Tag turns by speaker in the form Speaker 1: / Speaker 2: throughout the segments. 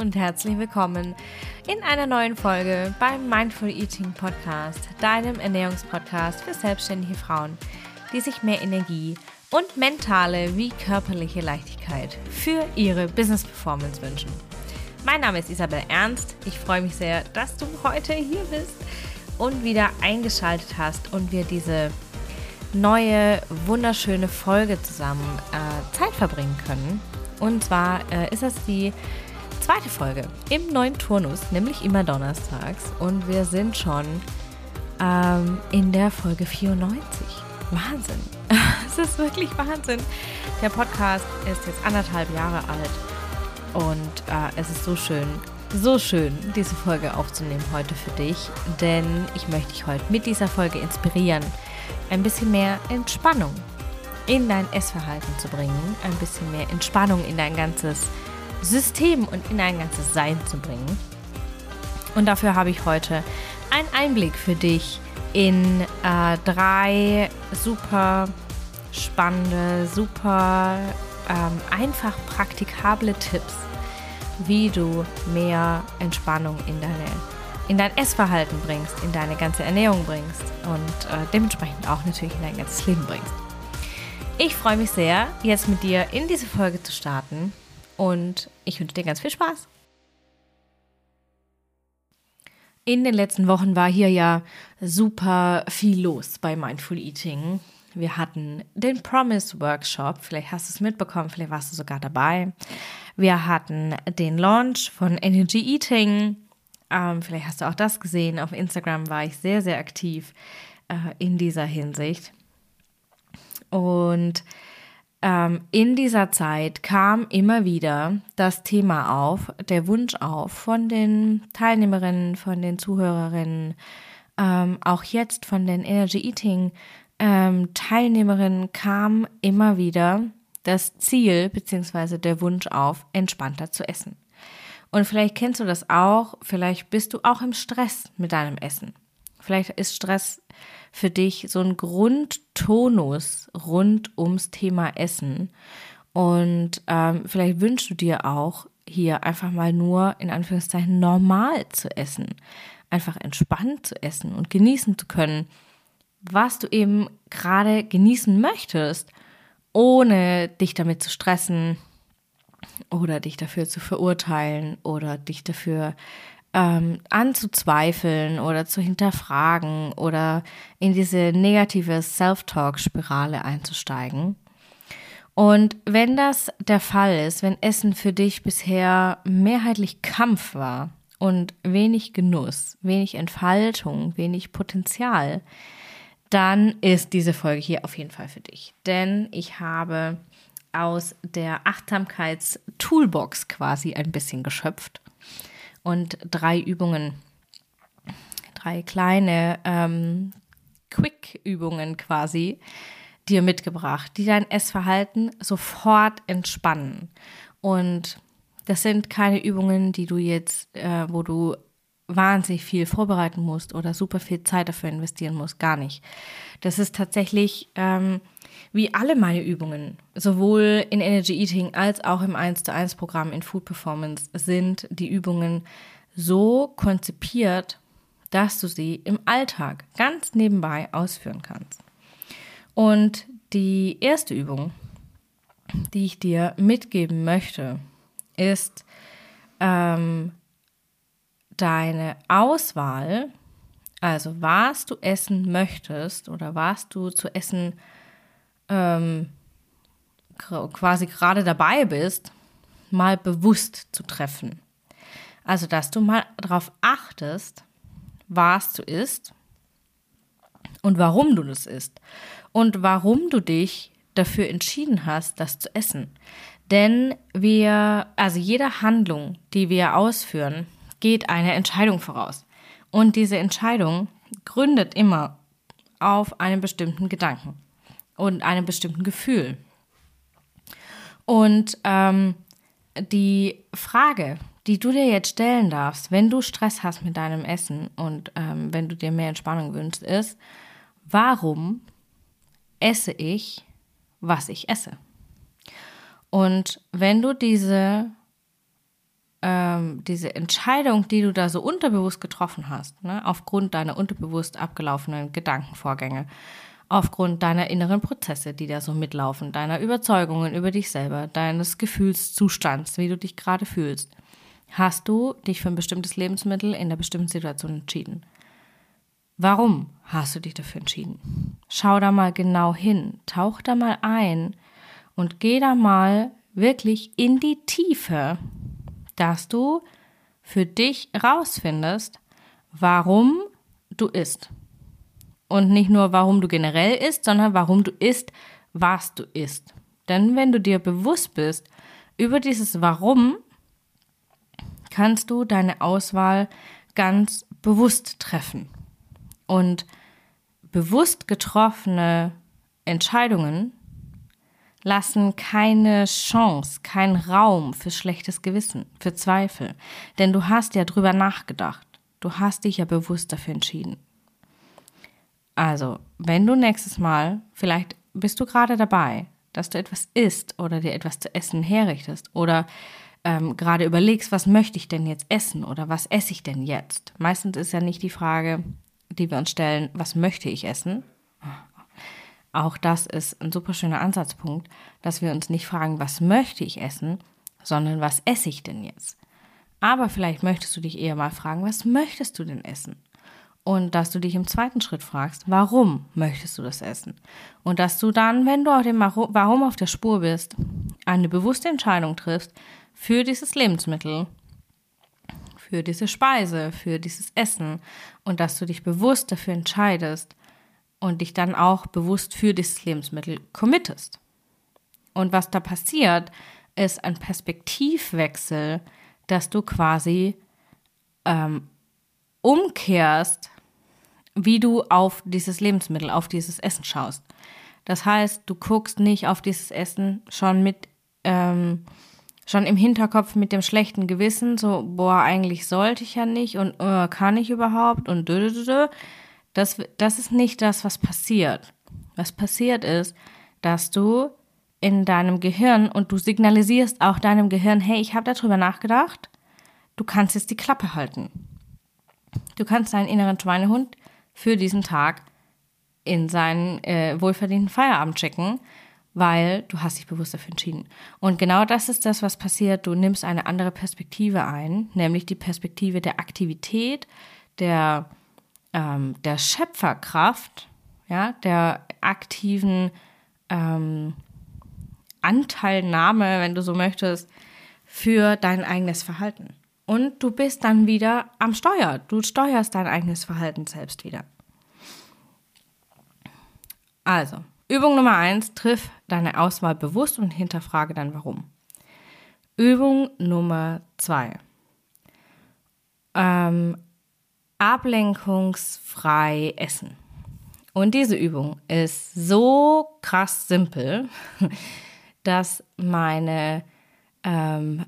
Speaker 1: und herzlich willkommen in einer neuen Folge beim Mindful Eating Podcast, deinem Ernährungspodcast für selbstständige Frauen, die sich mehr Energie und mentale wie körperliche Leichtigkeit für ihre Business Performance wünschen. Mein Name ist Isabel Ernst. Ich freue mich sehr, dass du heute hier bist und wieder eingeschaltet hast und wir diese neue, wunderschöne Folge zusammen äh, Zeit verbringen können. Und zwar äh, ist das die zweite Folge im neuen Turnus, nämlich immer donnerstags. Und wir sind schon ähm, in der Folge 94. Wahnsinn. es ist wirklich Wahnsinn. Der Podcast ist jetzt anderthalb Jahre alt. Und äh, es ist so schön, so schön, diese Folge aufzunehmen heute für dich. Denn ich möchte dich heute mit dieser Folge inspirieren, ein bisschen mehr Entspannung in dein Essverhalten zu bringen, ein bisschen mehr Entspannung in dein ganzes System und in dein ganzes Sein zu bringen. Und dafür habe ich heute einen Einblick für dich in äh, drei super spannende, super ähm, einfach praktikable Tipps, wie du mehr Entspannung in deine in dein Essverhalten bringst, in deine ganze Ernährung bringst und äh, dementsprechend auch natürlich in dein ganzes Leben bringst. Ich freue mich sehr, jetzt mit dir in diese Folge zu starten und ich wünsche dir ganz viel Spaß. In den letzten Wochen war hier ja super viel los bei Mindful Eating. Wir hatten den Promise Workshop, vielleicht hast du es mitbekommen, vielleicht warst du sogar dabei. Wir hatten den Launch von Energy Eating. Ähm, vielleicht hast du auch das gesehen. Auf Instagram war ich sehr, sehr aktiv äh, in dieser Hinsicht. Und ähm, in dieser Zeit kam immer wieder das Thema auf, der Wunsch auf von den Teilnehmerinnen, von den Zuhörerinnen, ähm, auch jetzt von den Energy Eating ähm, Teilnehmerinnen kam immer wieder das Ziel bzw. der Wunsch auf, entspannter zu essen. Und vielleicht kennst du das auch, vielleicht bist du auch im Stress mit deinem Essen. Vielleicht ist Stress für dich so ein Grundtonus rund ums Thema Essen. Und ähm, vielleicht wünschst du dir auch, hier einfach mal nur in Anführungszeichen normal zu essen. Einfach entspannt zu essen und genießen zu können, was du eben gerade genießen möchtest, ohne dich damit zu stressen oder dich dafür zu verurteilen oder dich dafür ähm, anzuzweifeln oder zu hinterfragen oder in diese negative Self-Talk-Spirale einzusteigen. Und wenn das der Fall ist, wenn Essen für dich bisher mehrheitlich Kampf war und wenig Genuss, wenig Entfaltung, wenig Potenzial, dann ist diese Folge hier auf jeden Fall für dich. Denn ich habe aus der Achtsamkeits-Toolbox quasi ein bisschen geschöpft und drei Übungen, drei kleine ähm, Quick-Übungen quasi dir mitgebracht, die dein Essverhalten sofort entspannen. Und das sind keine Übungen, die du jetzt, äh, wo du wahnsinnig viel vorbereiten musst oder super viel Zeit dafür investieren musst, gar nicht. Das ist tatsächlich ähm, wie alle meine Übungen, sowohl in Energy Eating als auch im 1 zu 1 Programm in Food Performance, sind die Übungen so konzipiert, dass du sie im Alltag ganz nebenbei ausführen kannst. Und die erste Übung, die ich dir mitgeben möchte, ist ähm, deine Auswahl, also was du essen möchtest oder was du zu essen ähm, quasi gerade dabei bist, mal bewusst zu treffen. Also, dass du mal darauf achtest, was du isst und warum du das isst und warum du dich dafür entschieden hast, das zu essen. Denn wir, also jede Handlung, die wir ausführen, geht eine Entscheidung voraus. Und diese Entscheidung gründet immer auf einem bestimmten Gedanken und einem bestimmten Gefühl. Und ähm, die Frage, die du dir jetzt stellen darfst, wenn du Stress hast mit deinem Essen und ähm, wenn du dir mehr Entspannung wünschst, ist, warum esse ich, was ich esse? Und wenn du diese ähm, diese Entscheidung, die du da so unterbewusst getroffen hast, ne, aufgrund deiner unterbewusst abgelaufenen Gedankenvorgänge, aufgrund deiner inneren Prozesse, die da so mitlaufen, deiner Überzeugungen über dich selber, deines Gefühlszustands, wie du dich gerade fühlst, hast du dich für ein bestimmtes Lebensmittel in einer bestimmten Situation entschieden. Warum hast du dich dafür entschieden? Schau da mal genau hin, tauch da mal ein und geh da mal wirklich in die Tiefe, dass du für dich rausfindest, warum du isst. Und nicht nur, warum du generell isst, sondern warum du isst, was du isst. Denn wenn du dir bewusst bist über dieses Warum, kannst du deine Auswahl ganz bewusst treffen. Und bewusst getroffene Entscheidungen lassen keine Chance, keinen Raum für schlechtes Gewissen, für Zweifel. Denn du hast ja drüber nachgedacht. Du hast dich ja bewusst dafür entschieden. Also, wenn du nächstes Mal, vielleicht bist du gerade dabei, dass du etwas isst oder dir etwas zu essen herrichtest oder ähm, gerade überlegst, was möchte ich denn jetzt essen oder was esse ich denn jetzt? Meistens ist ja nicht die Frage, die wir uns stellen, was möchte ich essen? Auch das ist ein super schöner Ansatzpunkt, dass wir uns nicht fragen, was möchte ich essen, sondern was esse ich denn jetzt? Aber vielleicht möchtest du dich eher mal fragen, was möchtest du denn essen? Und dass du dich im zweiten Schritt fragst, warum möchtest du das essen? Und dass du dann, wenn du auf dem Warum auf der Spur bist, eine bewusste Entscheidung triffst für dieses Lebensmittel für diese Speise, für dieses Essen und dass du dich bewusst dafür entscheidest und dich dann auch bewusst für dieses Lebensmittel committest. Und was da passiert, ist ein Perspektivwechsel, dass du quasi ähm, umkehrst, wie du auf dieses Lebensmittel, auf dieses Essen schaust. Das heißt, du guckst nicht auf dieses Essen schon mit ähm, schon im Hinterkopf mit dem schlechten Gewissen, so, boah, eigentlich sollte ich ja nicht und äh, kann ich überhaupt und dö, dö, dö. Das, das ist nicht das, was passiert. Was passiert ist, dass du in deinem Gehirn und du signalisierst auch deinem Gehirn, hey, ich habe darüber nachgedacht, du kannst jetzt die Klappe halten. Du kannst deinen inneren Schweinehund für diesen Tag in seinen äh, wohlverdienten Feierabend schicken weil du hast dich bewusst dafür entschieden. Und genau das ist das, was passiert. Du nimmst eine andere Perspektive ein, nämlich die Perspektive der Aktivität, der, ähm, der Schöpferkraft, ja, der aktiven ähm, Anteilnahme, wenn du so möchtest, für dein eigenes Verhalten. Und du bist dann wieder am Steuer. Du steuerst dein eigenes Verhalten selbst wieder. Also, Übung Nummer eins, triff deine Auswahl bewusst und hinterfrage dann warum. Übung Nummer zwei. Ähm, ablenkungsfrei essen. Und diese Übung ist so krass simpel, dass meine ähm,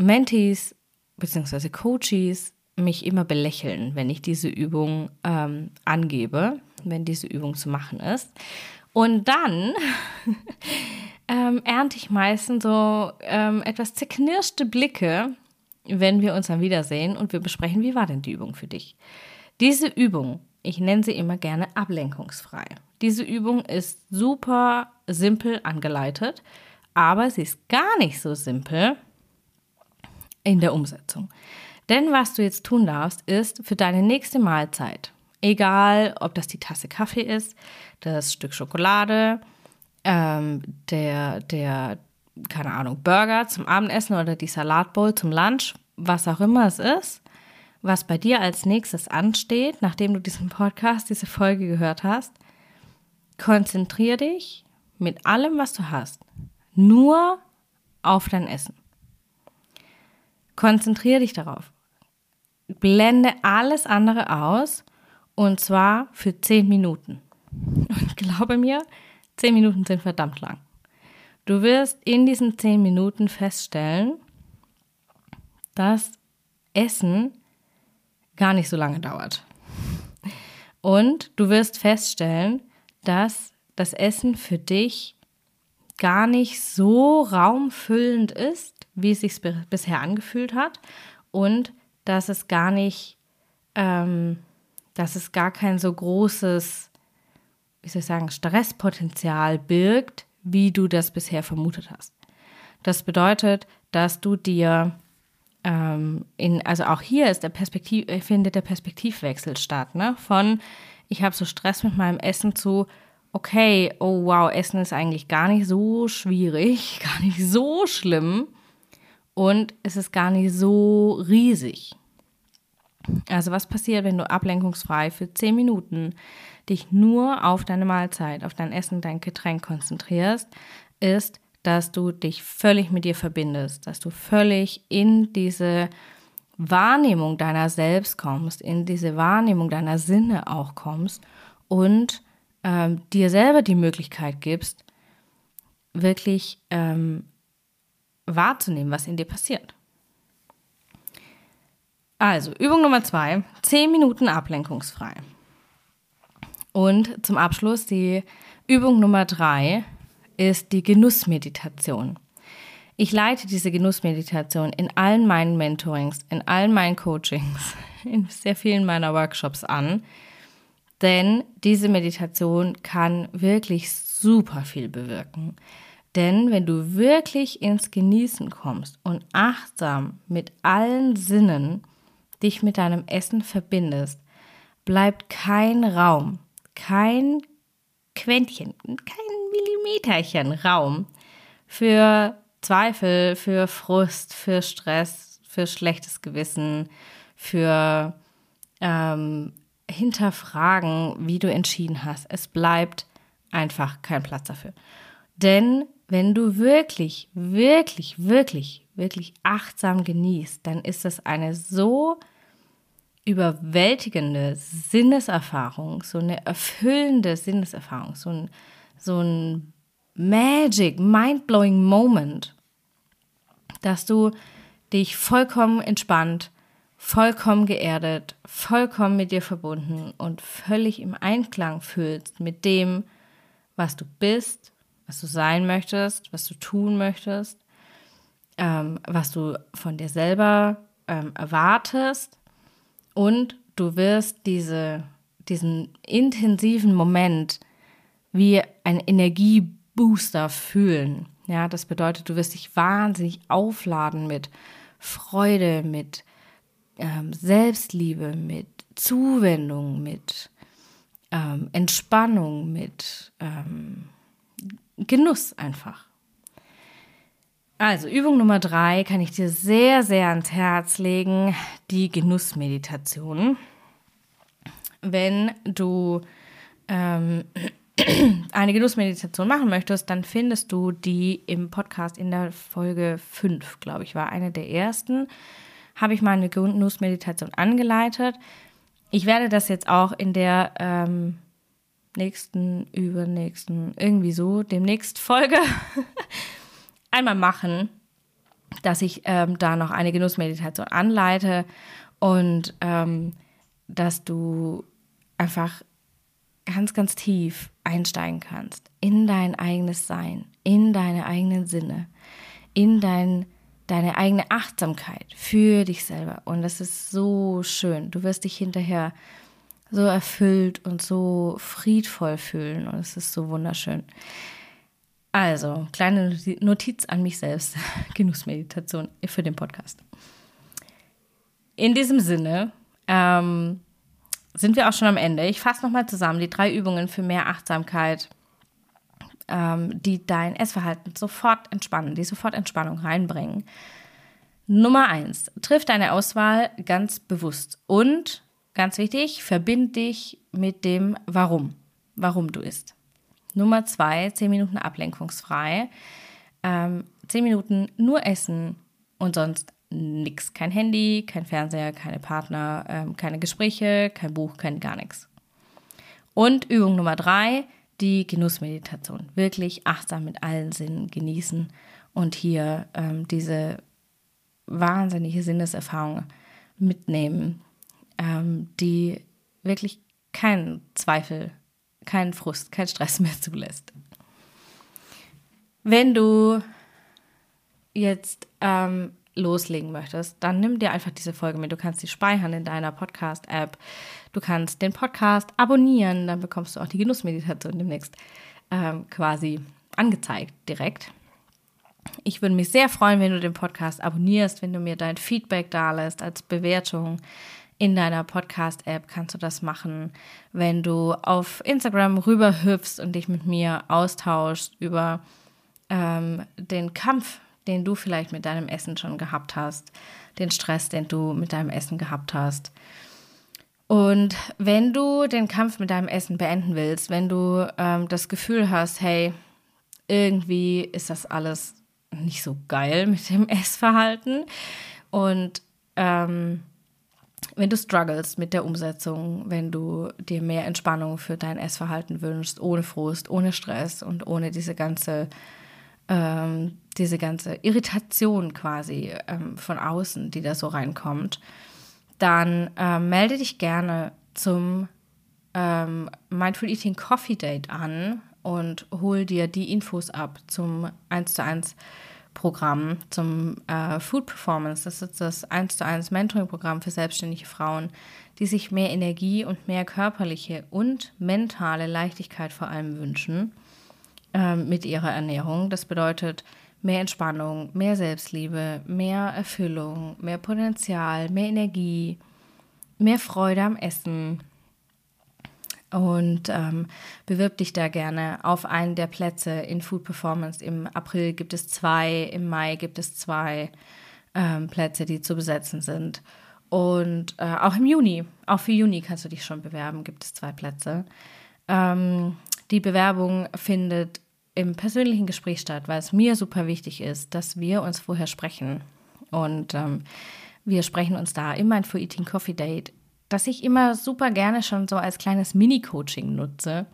Speaker 1: Mentees bzw. Coaches mich immer belächeln, wenn ich diese Übung ähm, angebe, wenn diese Übung zu machen ist. Und dann ähm, ernte ich meistens so ähm, etwas zerknirschte Blicke, wenn wir uns dann wiedersehen und wir besprechen, wie war denn die Übung für dich? Diese Übung, ich nenne sie immer gerne ablenkungsfrei. Diese Übung ist super simpel angeleitet, aber sie ist gar nicht so simpel in der Umsetzung. Denn was du jetzt tun darfst, ist für deine nächste Mahlzeit, egal ob das die Tasse Kaffee ist, das Stück Schokolade, ähm, der, der, keine Ahnung, Burger zum Abendessen oder die Salatbowl zum Lunch, was auch immer es ist, was bei dir als nächstes ansteht, nachdem du diesen Podcast, diese Folge gehört hast, konzentrier dich mit allem, was du hast, nur auf dein Essen. Konzentrier dich darauf. Blende alles andere aus und zwar für zehn Minuten. Und glaube mir, zehn Minuten sind verdammt lang. Du wirst in diesen zehn Minuten feststellen, dass Essen gar nicht so lange dauert. Und du wirst feststellen, dass das Essen für dich gar nicht so raumfüllend ist, wie es sich bisher angefühlt hat und dass es gar nicht, ähm, dass es gar kein so großes, wie soll ich sagen, Stresspotenzial birgt, wie du das bisher vermutet hast. Das bedeutet, dass du dir ähm, in, also auch hier ist der Perspektiv, findet der Perspektivwechsel statt, ne? Von ich habe so Stress mit meinem Essen zu okay, oh wow, Essen ist eigentlich gar nicht so schwierig, gar nicht so schlimm und es ist gar nicht so riesig. Also was passiert, wenn du ablenkungsfrei für 10 Minuten dich nur auf deine Mahlzeit, auf dein Essen, dein Getränk konzentrierst, ist, dass du dich völlig mit dir verbindest, dass du völlig in diese Wahrnehmung deiner selbst kommst, in diese Wahrnehmung deiner Sinne auch kommst und ähm, dir selber die Möglichkeit gibst, wirklich ähm, wahrzunehmen, was in dir passiert. Also, Übung Nummer zwei, zehn Minuten ablenkungsfrei. Und zum Abschluss die Übung Nummer drei, ist die Genussmeditation. Ich leite diese Genussmeditation in allen meinen Mentorings, in allen meinen Coachings, in sehr vielen meiner Workshops an, denn diese Meditation kann wirklich super viel bewirken. Denn wenn du wirklich ins Genießen kommst und achtsam mit allen Sinnen dich mit deinem Essen verbindest, bleibt kein Raum, kein Quäntchen, kein Millimeterchen Raum für Zweifel, für Frust, für Stress, für schlechtes Gewissen, für ähm, Hinterfragen, wie du entschieden hast. Es bleibt einfach kein Platz dafür. Denn wenn du wirklich, wirklich, wirklich, wirklich achtsam genießt, dann ist das eine so überwältigende Sinneserfahrung, so eine erfüllende Sinneserfahrung, so ein so ein Magic, mind-blowing Moment, dass du dich vollkommen entspannt, vollkommen geerdet, vollkommen mit dir verbunden und völlig im Einklang fühlst mit dem, was du bist, was du sein möchtest, was du tun möchtest, ähm, was du von dir selber ähm, erwartest und du wirst diese, diesen intensiven Moment wie ein Energiebooster fühlen. Ja, das bedeutet, du wirst dich wahnsinnig aufladen mit Freude, mit ähm, Selbstliebe, mit Zuwendung, mit ähm, Entspannung, mit ähm, Genuss einfach. Also Übung Nummer drei kann ich dir sehr, sehr ans Herz legen, die Genussmeditation. Wenn du ähm, eine Genussmeditation machen möchtest, dann findest du die im Podcast in der Folge 5, glaube ich, war eine der ersten. Habe ich mal eine Genussmeditation angeleitet. Ich werde das jetzt auch in der ähm, nächsten, übernächsten, irgendwie so, demnächst Folge einmal machen, dass ich ähm, da noch eine Genussmeditation anleite und ähm, dass du einfach ganz, ganz tief einsteigen kannst in dein eigenes Sein, in deine eigenen Sinne, in dein, deine eigene Achtsamkeit für dich selber. Und das ist so schön. Du wirst dich hinterher so erfüllt und so friedvoll fühlen. Und es ist so wunderschön. Also, kleine Notiz an mich selbst. Genussmeditation für den Podcast. In diesem Sinne, ähm, sind wir auch schon am Ende. Ich fasse nochmal zusammen die drei Übungen für mehr Achtsamkeit, ähm, die dein Essverhalten sofort entspannen, die sofort Entspannung reinbringen. Nummer eins, triff deine Auswahl ganz bewusst und ganz wichtig, verbind dich mit dem Warum, warum du isst. Nummer zwei, zehn Minuten ablenkungsfrei, ähm, zehn Minuten nur essen und sonst nichts. Kein Handy, kein Fernseher, keine Partner, ähm, keine Gespräche, kein Buch, kein gar nichts. Und Übung Nummer drei, die Genussmeditation. Wirklich achtsam mit allen Sinnen genießen und hier ähm, diese wahnsinnige Sinneserfahrung mitnehmen, ähm, die wirklich keinen Zweifel, keinen Frust, keinen Stress mehr zulässt. Wenn du jetzt ähm, loslegen möchtest, dann nimm dir einfach diese Folge mit. Du kannst sie speichern in deiner Podcast-App. Du kannst den Podcast abonnieren, dann bekommst du auch die Genussmeditation demnächst ähm, quasi angezeigt direkt. Ich würde mich sehr freuen, wenn du den Podcast abonnierst, wenn du mir dein Feedback da lässt als Bewertung. In deiner Podcast-App kannst du das machen, wenn du auf Instagram rüberhüpfst und dich mit mir austauschst über ähm, den Kampf, den du vielleicht mit deinem Essen schon gehabt hast, den Stress, den du mit deinem Essen gehabt hast. Und wenn du den Kampf mit deinem Essen beenden willst, wenn du ähm, das Gefühl hast, hey, irgendwie ist das alles nicht so geil mit dem Essverhalten und ähm, wenn du struggles mit der Umsetzung, wenn du dir mehr Entspannung für dein Essverhalten wünschst, ohne Frust, ohne Stress und ohne diese ganze, ähm, diese ganze Irritation quasi ähm, von außen, die da so reinkommt, dann ähm, melde dich gerne zum ähm, Mindful Eating Coffee Date an und hol dir die Infos ab zum 1 zu 1 Programm, zum äh, Food Performance. Das ist das 1 zu 1 Mentoring-Programm für selbstständige Frauen, die sich mehr Energie und mehr körperliche und mentale Leichtigkeit vor allem wünschen äh, mit ihrer Ernährung. Das bedeutet mehr Entspannung, mehr Selbstliebe, mehr Erfüllung, mehr Potenzial, mehr Energie, mehr Freude am Essen, und ähm, bewirb dich da gerne auf einen der Plätze in Food Performance. Im April gibt es zwei, im Mai gibt es zwei ähm, Plätze, die zu besetzen sind. Und äh, auch im Juni, auch für Juni kannst du dich schon bewerben, gibt es zwei Plätze. Ähm, die Bewerbung findet im persönlichen Gespräch statt, weil es mir super wichtig ist, dass wir uns vorher sprechen. Und ähm, wir sprechen uns da im Mindful Eating Coffee Date das ich immer super gerne schon so als kleines Mini-Coaching nutze.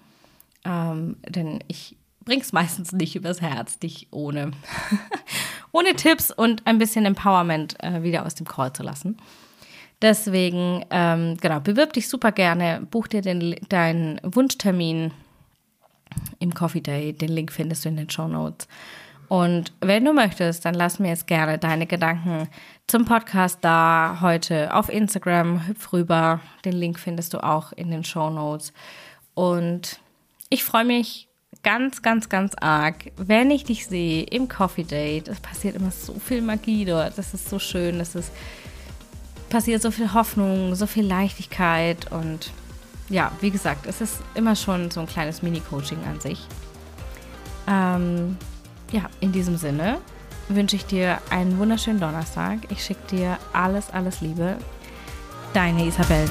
Speaker 1: Ähm, denn ich bringe es meistens nicht übers Herz, dich ohne, ohne Tipps und ein bisschen Empowerment äh, wieder aus dem Call zu lassen. Deswegen, ähm, genau, bewirb dich super gerne, buch dir den, deinen Wunschtermin im Coffee Day. Den Link findest du in den Show Notes. Und wenn du möchtest, dann lass mir jetzt gerne deine Gedanken zum Podcast da heute auf Instagram. Hüpf rüber. Den Link findest du auch in den Show Notes. Und ich freue mich ganz, ganz, ganz arg, wenn ich dich sehe im Coffee Date. Es passiert immer so viel Magie dort. Das ist so schön. Es passiert so viel Hoffnung, so viel Leichtigkeit und ja, wie gesagt, es ist immer schon so ein kleines Mini-Coaching an sich. Ähm, ja, in diesem Sinne wünsche ich dir einen wunderschönen Donnerstag. Ich schicke dir alles, alles Liebe. Deine Isabel.